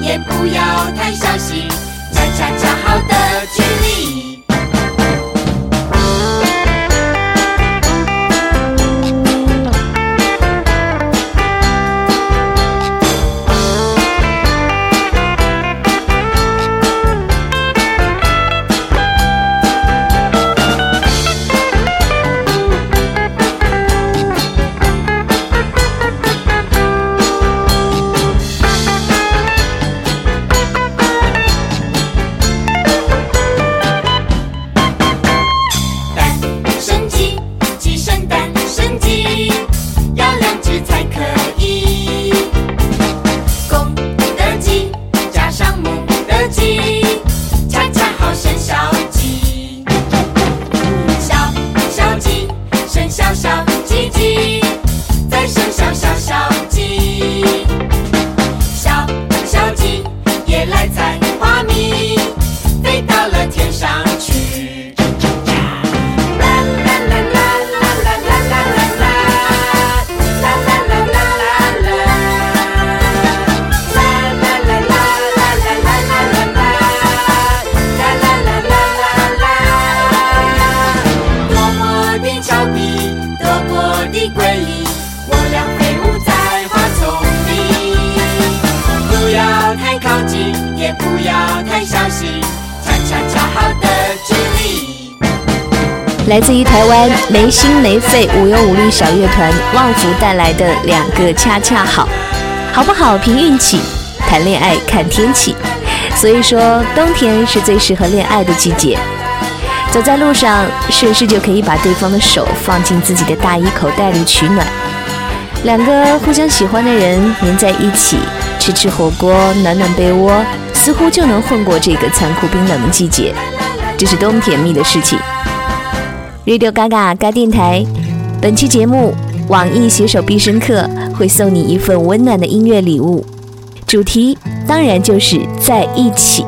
也不要太小心，恰恰恰好来自于台湾没心没肺无忧无虑小乐团旺福带来的两个恰恰好，好不好凭运气，谈恋爱看天气。所以说，冬天是最适合恋爱的季节。走在路上，顺势就可以把对方的手放进自己的大衣口袋里取暖。两个互相喜欢的人黏在一起，吃吃火锅，暖暖被窝，似乎就能混过这个残酷冰冷的季节。这是多么甜蜜的事情！Radio Gaga 嘎电台，本期节目网易携手必胜客会送你一份温暖的音乐礼物，主题当然就是在一起。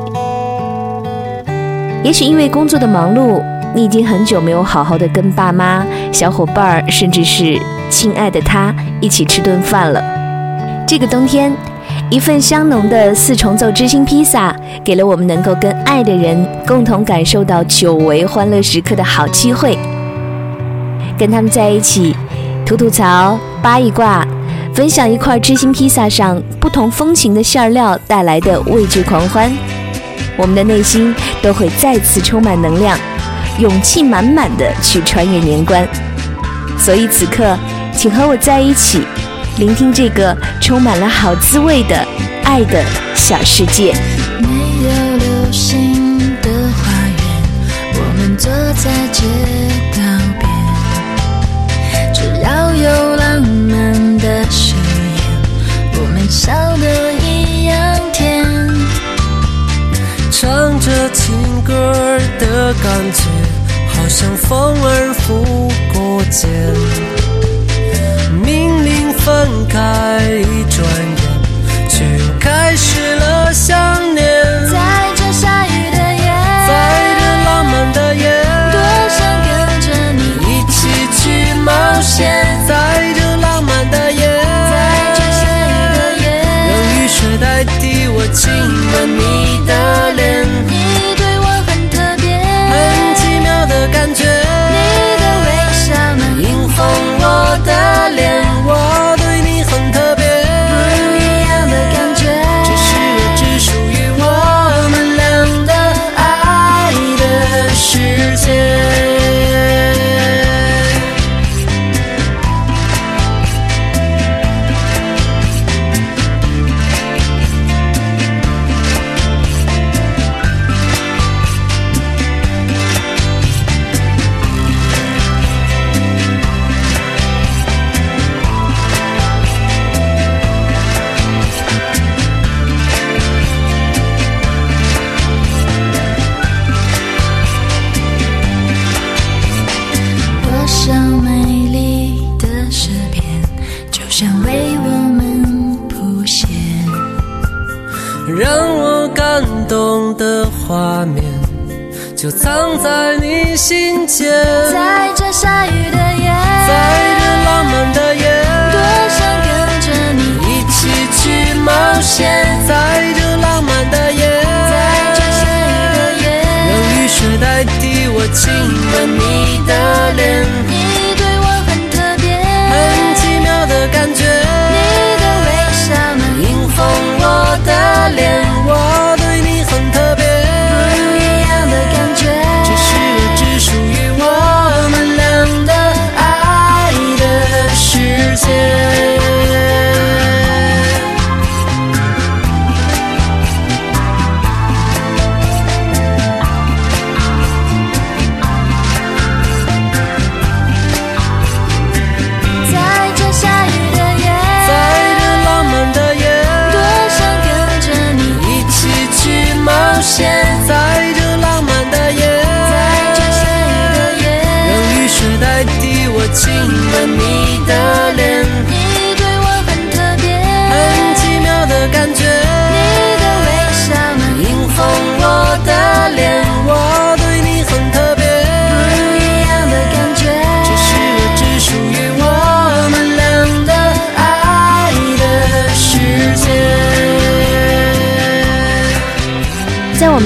也许因为工作的忙碌，你已经很久没有好好的跟爸妈、小伙伴儿，甚至是亲爱的他一起吃顿饭了。这个冬天，一份香浓的四重奏知心披萨，给了我们能够跟爱的人共同感受到久违欢乐时刻的好机会。跟他们在一起，吐吐槽、扒一卦，分享一块知心披萨上不同风情的馅料带来的味觉狂欢，我们的内心都会再次充满能量，勇气满满的去穿越年关。所以此刻，请和我在一起，聆听这个充满了好滋味的爱的小世界。没有流星的花园，我们坐在街道边，只要有浪漫的誓言，我们笑得一样甜。唱着情歌的感觉，好像风儿拂过肩。分开一转眼却又开始了想念。在这下雨的夜在这浪漫的夜多想跟着你一起去冒险。在这浪漫的夜在这下雨的夜让雨水代替我亲吻你。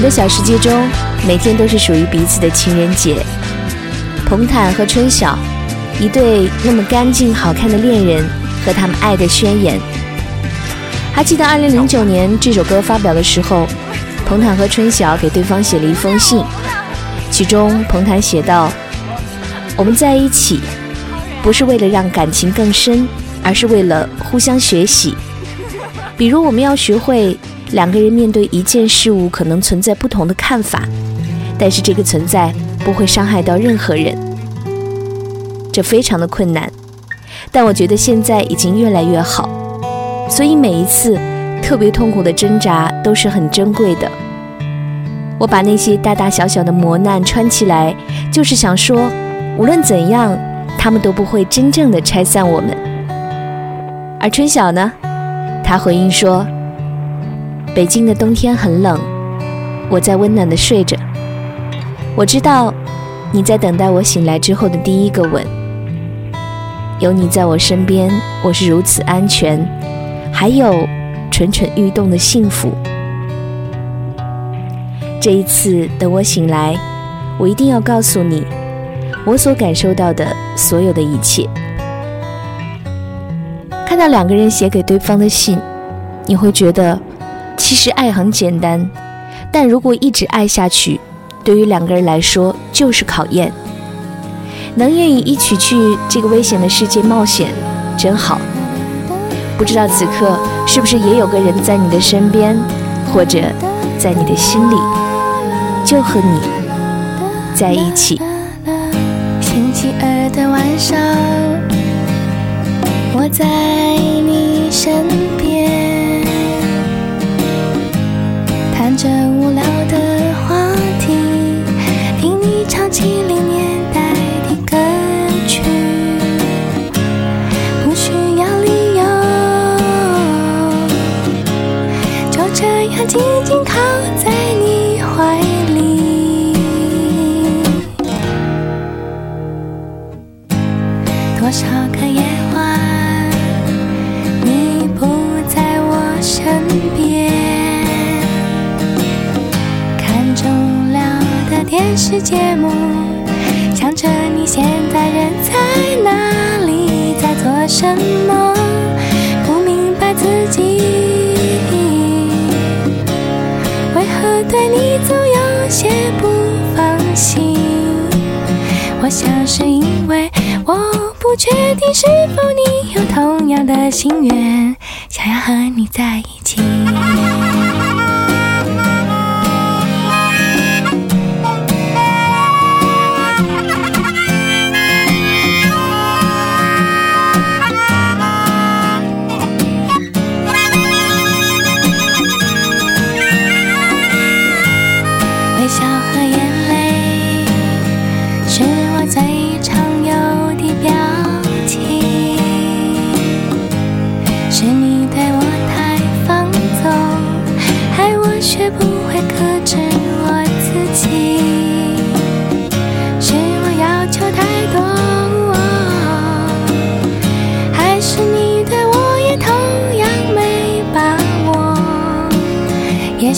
们的小世界中，每天都是属于彼此的情人节。彭坦和春晓，一对那么干净好看的恋人和他们爱的宣言。还记得2009年这首歌发表的时候，彭坦和春晓给对方写了一封信，其中彭坦写道：“我们在一起，不是为了让感情更深，而是为了互相学习。比如，我们要学会两个人面对一件事物可能存在不同的看法，但是这个存在不会伤害到任何人。这非常的困难，但我觉得现在已经越来越好。所以每一次特别痛苦的挣扎都是很珍贵的。我把那些大大小小的磨难穿起来，就是想说，无论怎样，他们都不会真正的拆散我们。而春晓呢，他回应说。北京的冬天很冷，我在温暖的睡着。我知道你在等待我醒来之后的第一个吻。有你在我身边，我是如此安全，还有蠢蠢欲动的幸福。这一次等我醒来，我一定要告诉你我所感受到的所有的一切。看到两个人写给对方的信，你会觉得。其实爱很简单，但如果一直爱下去，对于两个人来说就是考验。能愿意一起去这个危险的世界冒险，真好。不知道此刻是不是也有个人在你的身边，或者在你的心里，就和你在一起。星期二的晚上，我在你身边。这无聊的话题，听你唱七零年代的歌曲，不需要理由，就这样静静靠电视节目，想着你现在人在哪里，在做什么，不明白自己为何对你总有些不放心。我想是因为我不确定是否你有同样的心愿，想要和你在一起。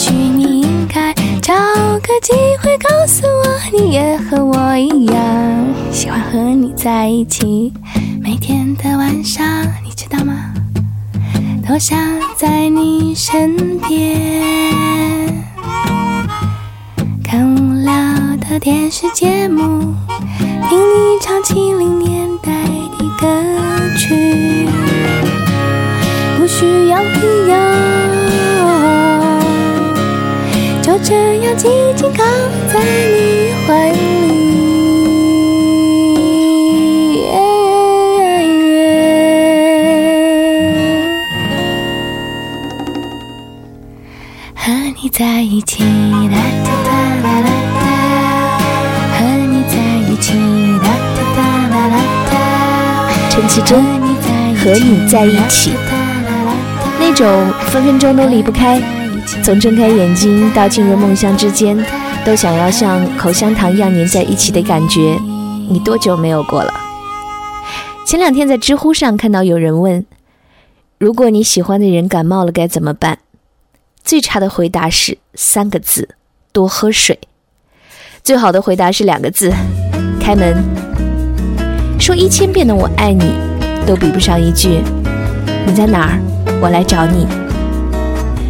许你应该找个机会告诉我，你也和我一样喜欢和你在一起。每天的晚上，你知道吗？都想在你身边，看无聊的电视节目，听你唱七零年代的歌曲，不需要理由。这样紧紧靠在你怀里。和你在一起，啦哒哒啦和你在一起，啦哒哒啦陈绮贞和你在一起，那种分分钟都离不开，从睁开眼睛到进入梦乡之间，都想要像口香糖一样粘在一起的感觉，你多久没有过了？前两天在知乎上看到有人问：如果你喜欢的人感冒了该怎么办？最差的回答是三个字：多喝水。最好的回答是两个字：开门。说一千遍的我爱你，都比不上一句你在哪儿，我来找你。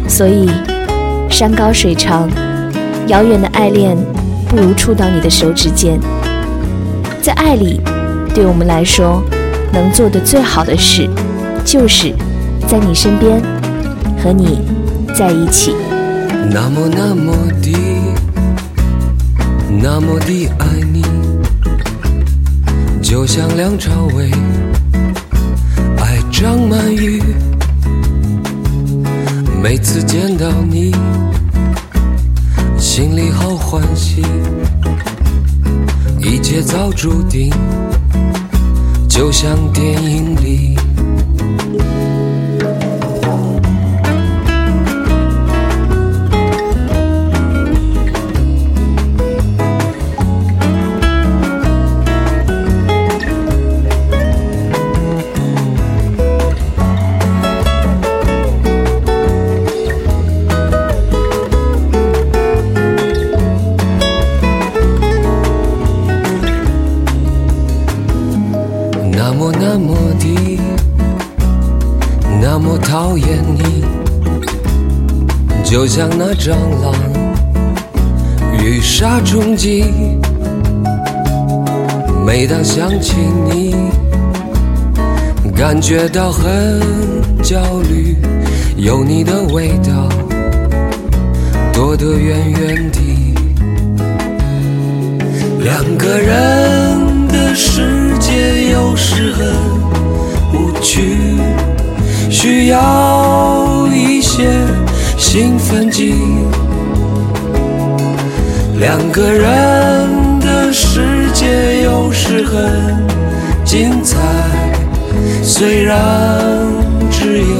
所以，山高水长，遥远的爱恋不如触到你的手指间。在爱里，对我们来说，能做的最好的事，就是在你身边，和你在一起。那么那么的，那么的爱你，就像梁朝伟爱张曼玉。每次见到你，心里好欢喜，一切早注定，就像电影里。就像那蟑螂与杀虫剂。每当想起你，感觉到很焦虑，有你的味道，躲得远远的。两个人的世界有时很无趣，需要一些兴奋剂。两个人的世界有时很精彩，虽然只有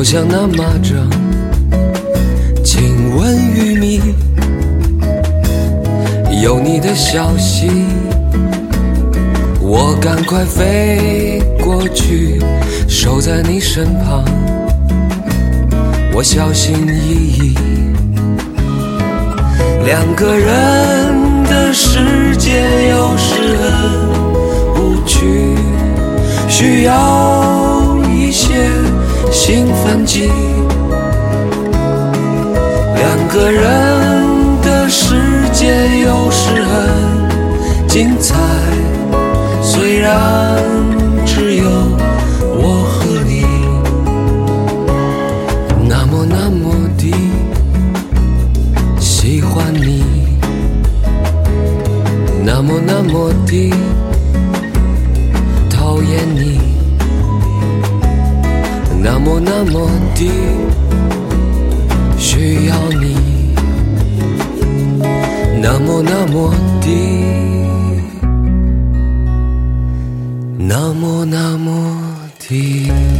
就像那蚂蚱亲吻玉米。有你的消息，我赶快飞过去，守在你身旁。我小心翼翼，两个人的世界有时很无趣，需要一些兴奋剂。两个人的世界有时很精彩，虽然只有我和你，那么那么的喜欢你，那么那么的那么那么的需要你。那么那么的，那么那么的。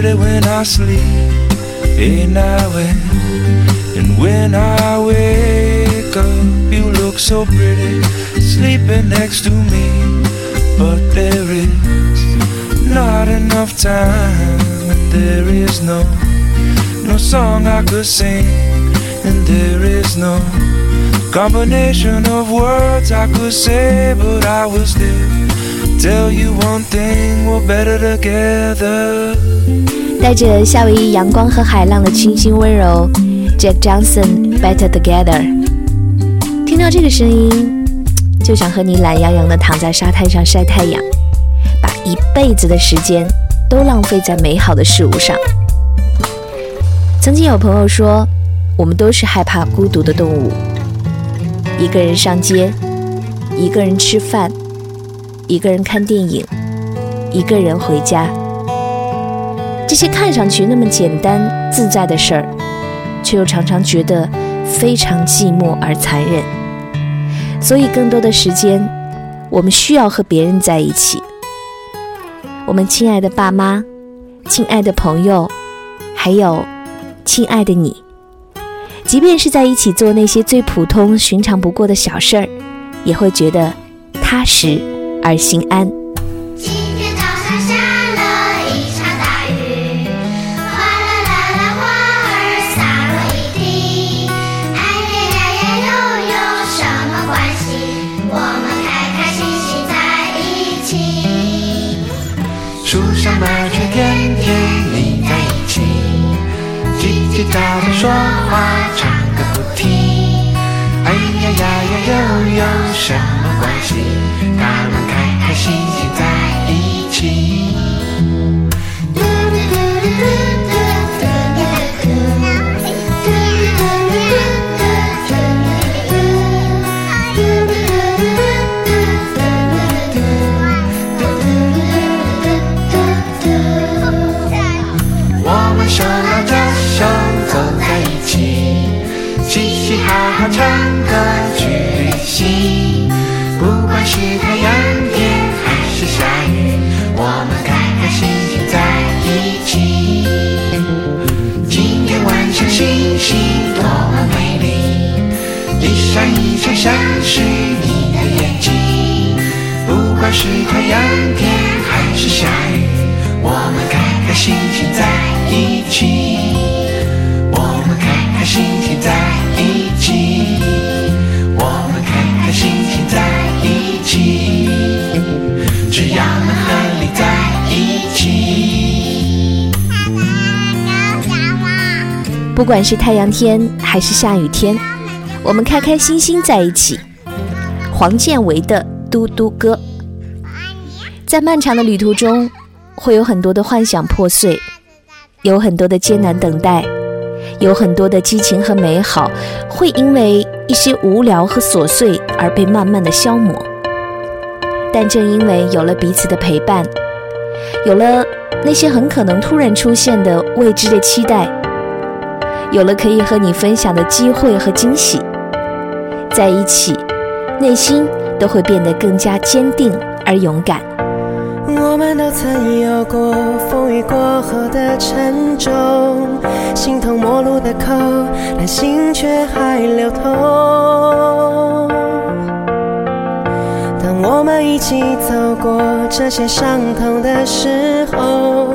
pretty when I sleep. And, and when I wake up, you look so pretty, sleeping next to me. But there is not enough time, and there is no, no song I could sing, and there is no combination of words I could say, but I will still tell you one thing: we're better together. 带着夏威夷阳光和海浪的清新温柔，Jack Johnson Better Together。听到这个声音，就想和你懒洋洋地躺在沙滩上晒太阳，把一辈子的时间都浪费在美好的事物上。曾经有朋友说，我们都是害怕孤独的动物，一个人上街，一个人吃饭，一个人看电影，一个人回家。这些看上去那么简单自在的事儿，却又常常觉得非常寂寞而残忍。所以，更多的时间，我们需要和别人在一起。我们亲爱的爸妈，亲爱的朋友，还有亲爱的你，即便是在一起做那些最普通、寻常不过的小事儿，也会觉得踏实而心安。叽叽喳喳说话，唱个不停。哎呀呀呀，又有什么关系？他们开开心心在不管是太阳天还是下雨天，我们开开心心在一起。黄建为的《嘟嘟歌》，在漫长的旅途中，会有很多的幻想破碎，有很多的艰难等待，有很多的激情和美好，会因为一些无聊和琐碎而被慢慢的消磨。但正因为有了彼此的陪伴，有了那些很可能突然出现的未知的期待，有了可以和你分享的机会和惊喜，在一起，内心都会变得更加坚定而勇敢。我们都曾有过风雨过后的沉重，形同陌路的口，但心却还流通。当我们一起走过这些伤痛的时候，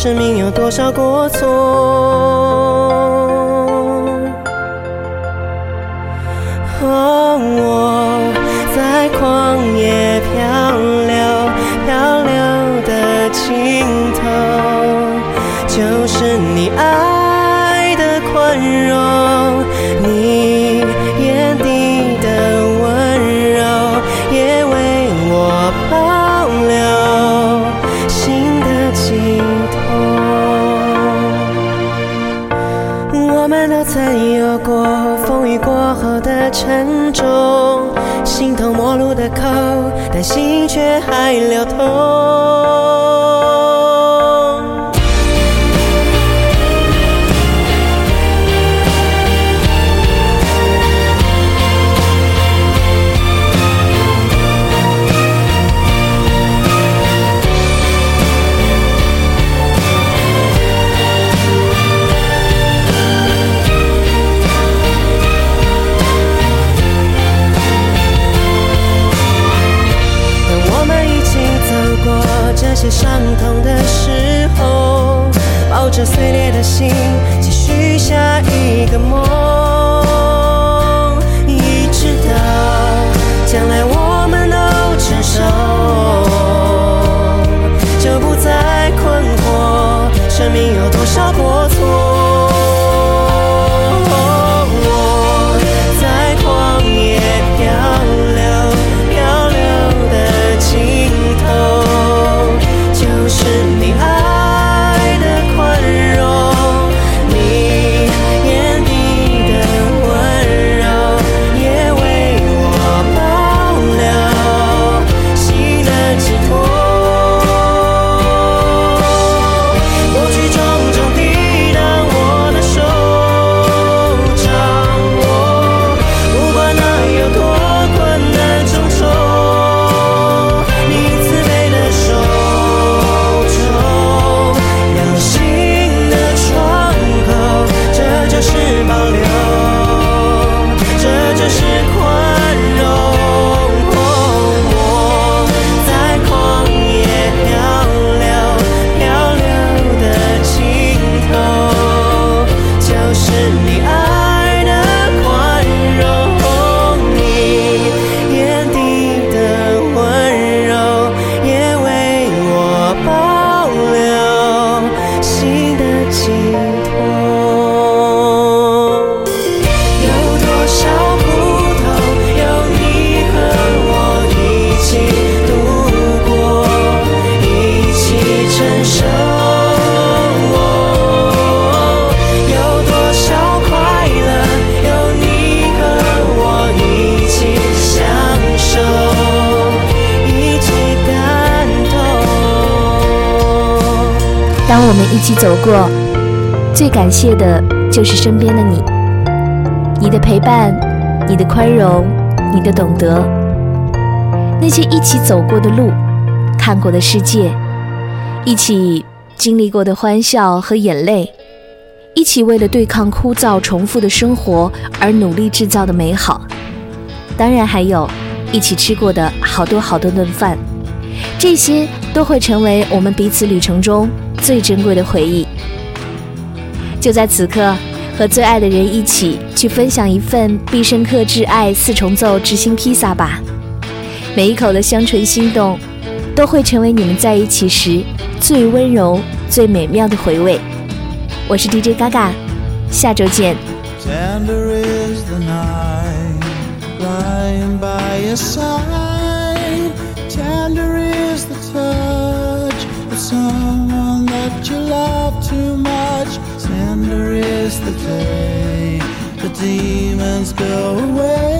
生命有多少过错。我在旷野还聊们一起走过，最感谢的就是身边的你，你的陪伴，你的宽容，你的懂得，那些一起走过的路，看过的世界，一起经历过的欢笑和眼泪，一起为了对抗枯燥重复的生活而努力制造的美好，当然还有一起吃过的好多好多顿饭，这些都会成为我们彼此旅程中最珍贵的回忆。就在此刻，和最爱的人一起去分享一份必胜客挚爱四重奏芝心披萨吧。每一口的香醇心动，都会成为你们在一起时最温柔、最美妙的回味。我是 DJ 嘎嘎，下周见。Tender is the night lying by your side. say the demons go away.